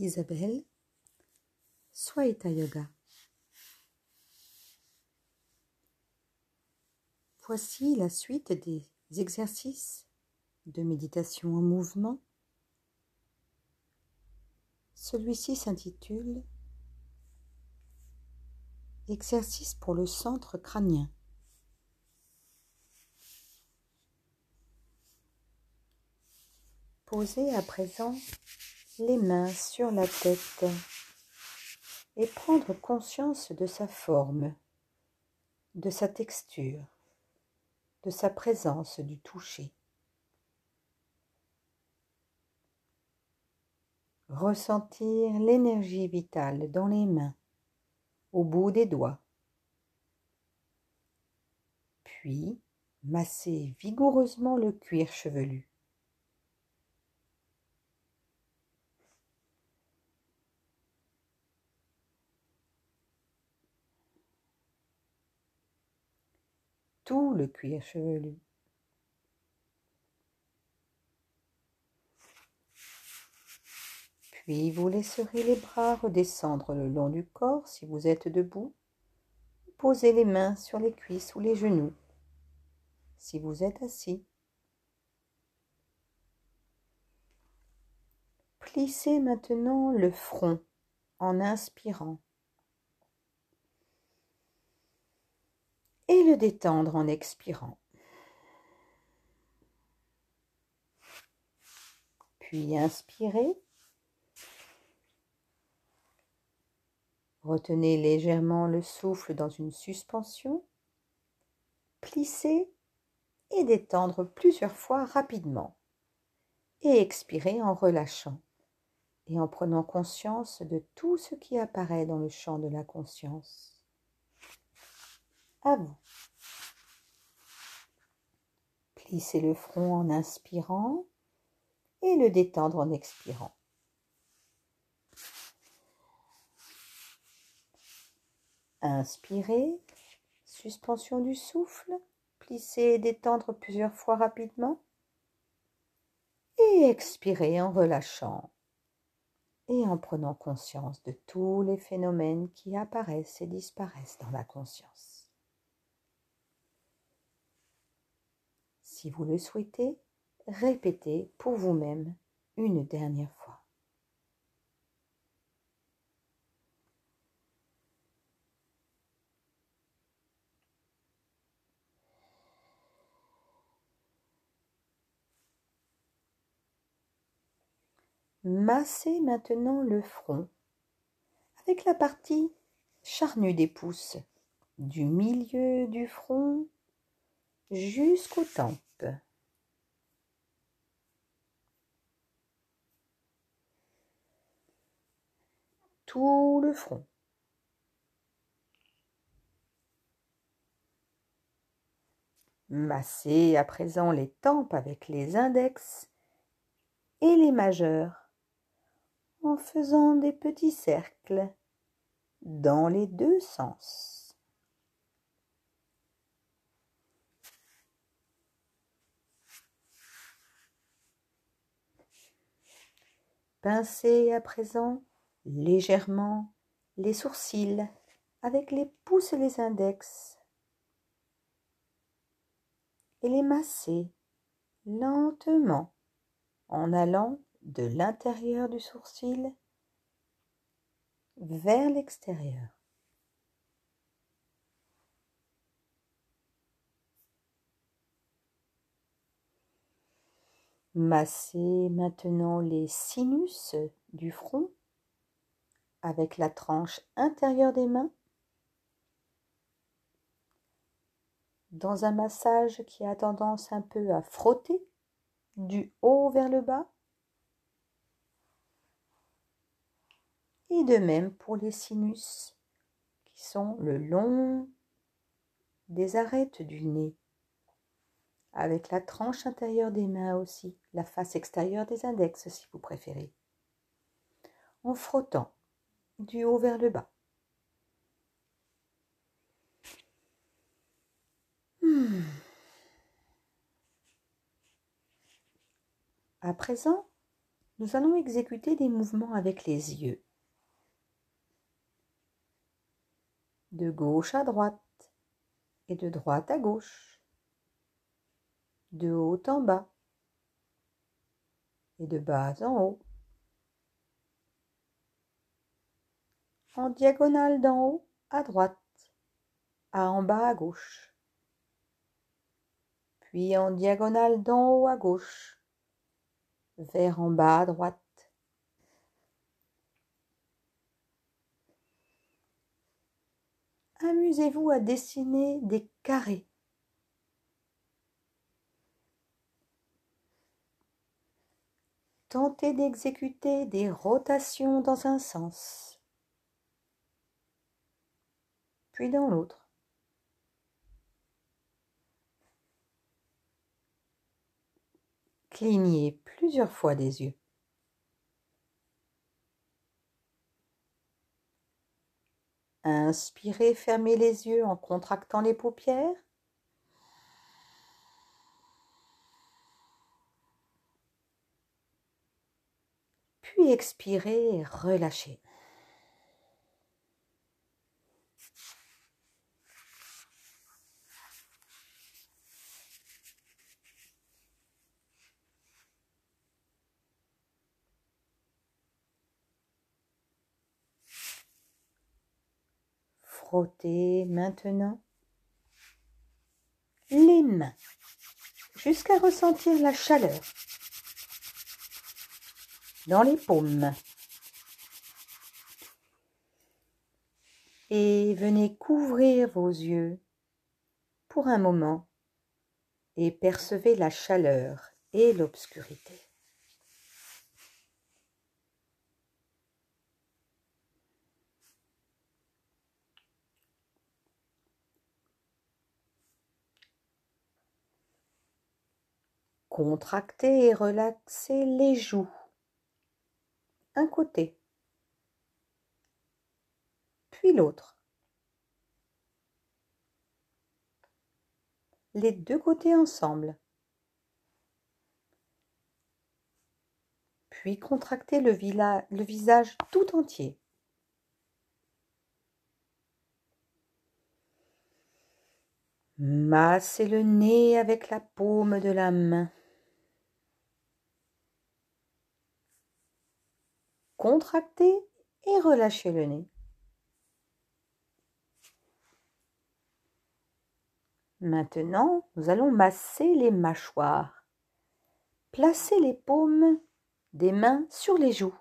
Isabelle, Swaita Yoga. Voici la suite des exercices de méditation en mouvement. Celui-ci s'intitule Exercice pour le centre crânien. Posez à présent les mains sur la tête et prendre conscience de sa forme, de sa texture, de sa présence du toucher. Ressentir l'énergie vitale dans les mains, au bout des doigts. Puis masser vigoureusement le cuir chevelu. Le cuir chevelu. Puis vous laisserez les bras redescendre le long du corps si vous êtes debout. Posez les mains sur les cuisses ou les genoux si vous êtes assis. Plissez maintenant le front en inspirant. Et le détendre en expirant. Puis inspirez. Retenez légèrement le souffle dans une suspension. Plissez et détendre plusieurs fois rapidement. Et expirez en relâchant et en prenant conscience de tout ce qui apparaît dans le champ de la conscience à vous. Plissez le front en inspirant et le détendre en expirant. Inspirez, suspension du souffle, plissez et détendre plusieurs fois rapidement. Et expirez en relâchant et en prenant conscience de tous les phénomènes qui apparaissent et disparaissent dans la conscience. Si vous le souhaitez, répétez pour vous-même une dernière fois. Massez maintenant le front avec la partie charnue des pouces, du milieu du front jusqu'aux tempes. Tout le front. Massez à présent les tempes avec les index et les majeurs en faisant des petits cercles dans les deux sens. Pincez à présent légèrement les sourcils avec les pouces et les index et les masser lentement en allant de l'intérieur du sourcil vers l'extérieur. Massez maintenant les sinus du front avec la tranche intérieure des mains dans un massage qui a tendance un peu à frotter du haut vers le bas. Et de même pour les sinus qui sont le long des arêtes du nez avec la tranche intérieure des mains aussi, la face extérieure des index si vous préférez, en frottant du haut vers le bas. Hmm. À présent, nous allons exécuter des mouvements avec les yeux. De gauche à droite et de droite à gauche. De haut en bas et de bas en haut. En diagonale d'en haut à droite à en bas à gauche. Puis en diagonale d'en haut à gauche vers en bas à droite. Amusez-vous à dessiner des carrés. Tentez d'exécuter des rotations dans un sens, puis dans l'autre. Clignez plusieurs fois des yeux. Inspirez, fermez les yeux en contractant les paupières. Puis expirez, relâchez. Frottez maintenant les mains jusqu'à ressentir la chaleur dans les paumes. Et venez couvrir vos yeux pour un moment et percevez la chaleur et l'obscurité. Contractez et relaxez les joues. Un côté, puis l'autre. Les deux côtés ensemble. Puis contractez le, le visage tout entier. Massez le nez avec la paume de la main. Contractez et relâchez le nez. Maintenant, nous allons masser les mâchoires. Placez les paumes des mains sur les joues.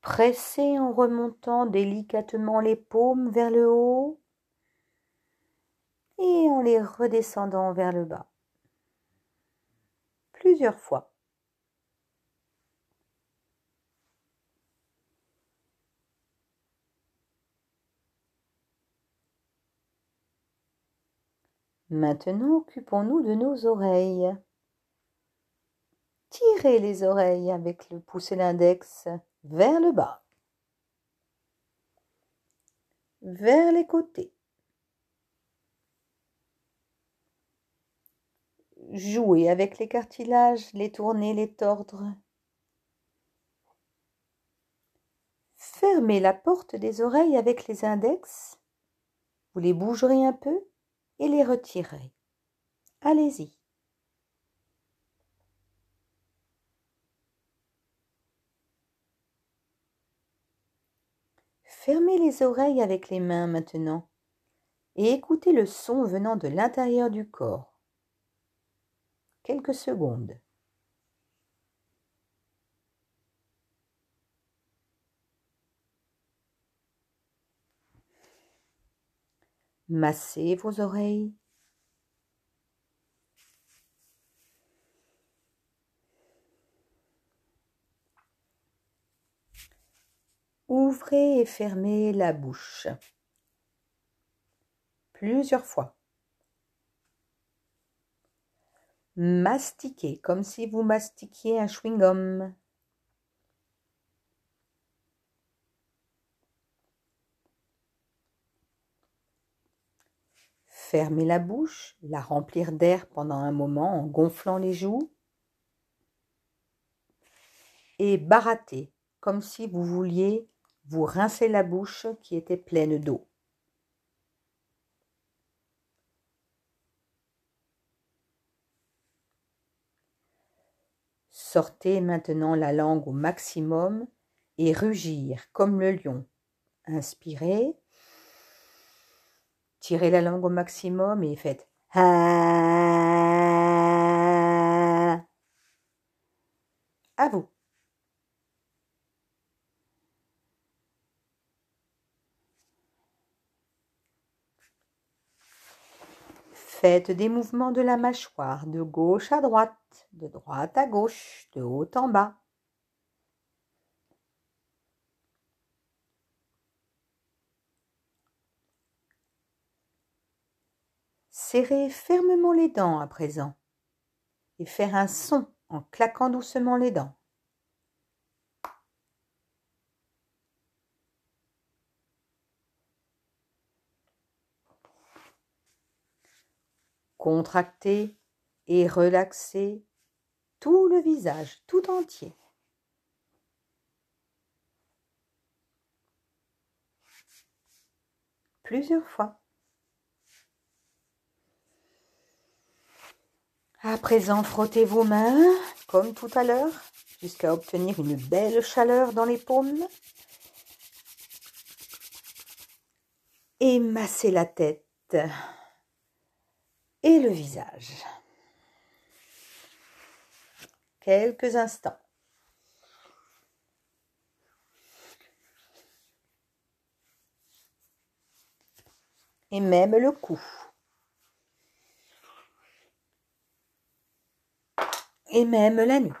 Pressez en remontant délicatement les paumes vers le haut et en les redescendant vers le bas. Plusieurs fois. Maintenant, occupons-nous de nos oreilles. Tirez les oreilles avec le pouce et l'index vers le bas, vers les côtés. Jouez avec les cartilages, les tourner, les tordre. Fermez la porte des oreilles avec les index. Vous les bougerez un peu et les retirer. Allez-y. Fermez les oreilles avec les mains maintenant et écoutez le son venant de l'intérieur du corps. Quelques secondes. Massez vos oreilles. Ouvrez et fermez la bouche plusieurs fois. Mastiquez comme si vous mastiquiez un chewing-gum. Fermer la bouche, la remplir d'air pendant un moment en gonflant les joues. et baratez, comme si vous vouliez vous rincer la bouche qui était pleine d'eau. Sortez maintenant la langue au maximum et rugir comme le lion. Inspirez. Tirez la langue au maximum et faites à vous. Faites des mouvements de la mâchoire de gauche à droite, de droite à gauche, de haut en bas. Serrez fermement les dents à présent et faire un son en claquant doucement les dents. Contractez et relaxez tout le visage tout entier. Plusieurs fois. À présent, frottez vos mains, comme tout à l'heure, jusqu'à obtenir une belle chaleur dans les paumes. Et massez la tête et le visage. Quelques instants. Et même le cou. Et même la nuque.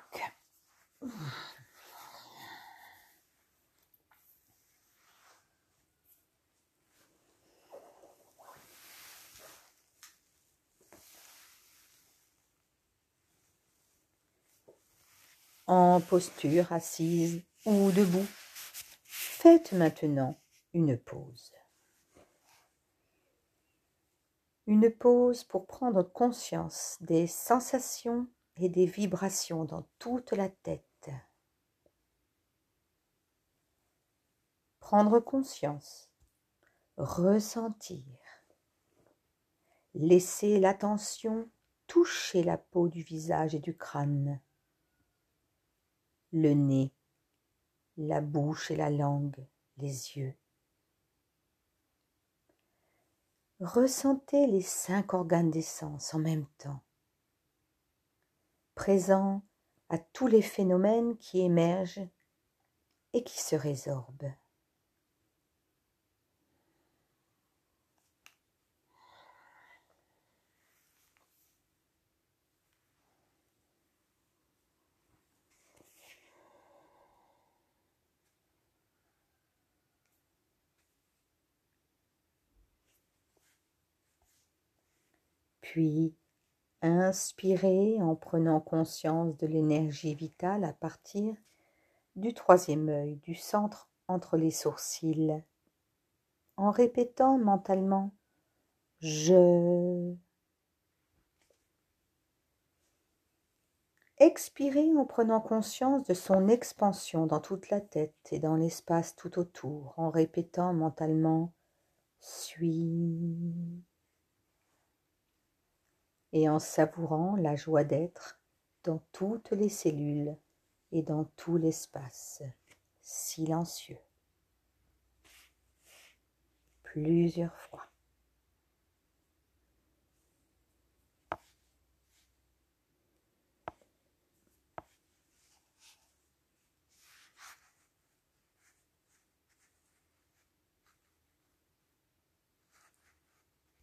En posture assise ou debout, faites maintenant une pause. Une pause pour prendre conscience des sensations et des vibrations dans toute la tête. Prendre conscience, ressentir, laisser l'attention toucher la peau du visage et du crâne, le nez, la bouche et la langue, les yeux. Ressentez les cinq organes d'essence en même temps présent à tous les phénomènes qui émergent et qui se résorbent. Puis Inspirez en prenant conscience de l'énergie vitale à partir du troisième œil, du centre entre les sourcils, en répétant mentalement Je. Expirez en prenant conscience de son expansion dans toute la tête et dans l'espace tout autour, en répétant mentalement Suis et en savourant la joie d'être dans toutes les cellules et dans tout l'espace silencieux. Plusieurs fois.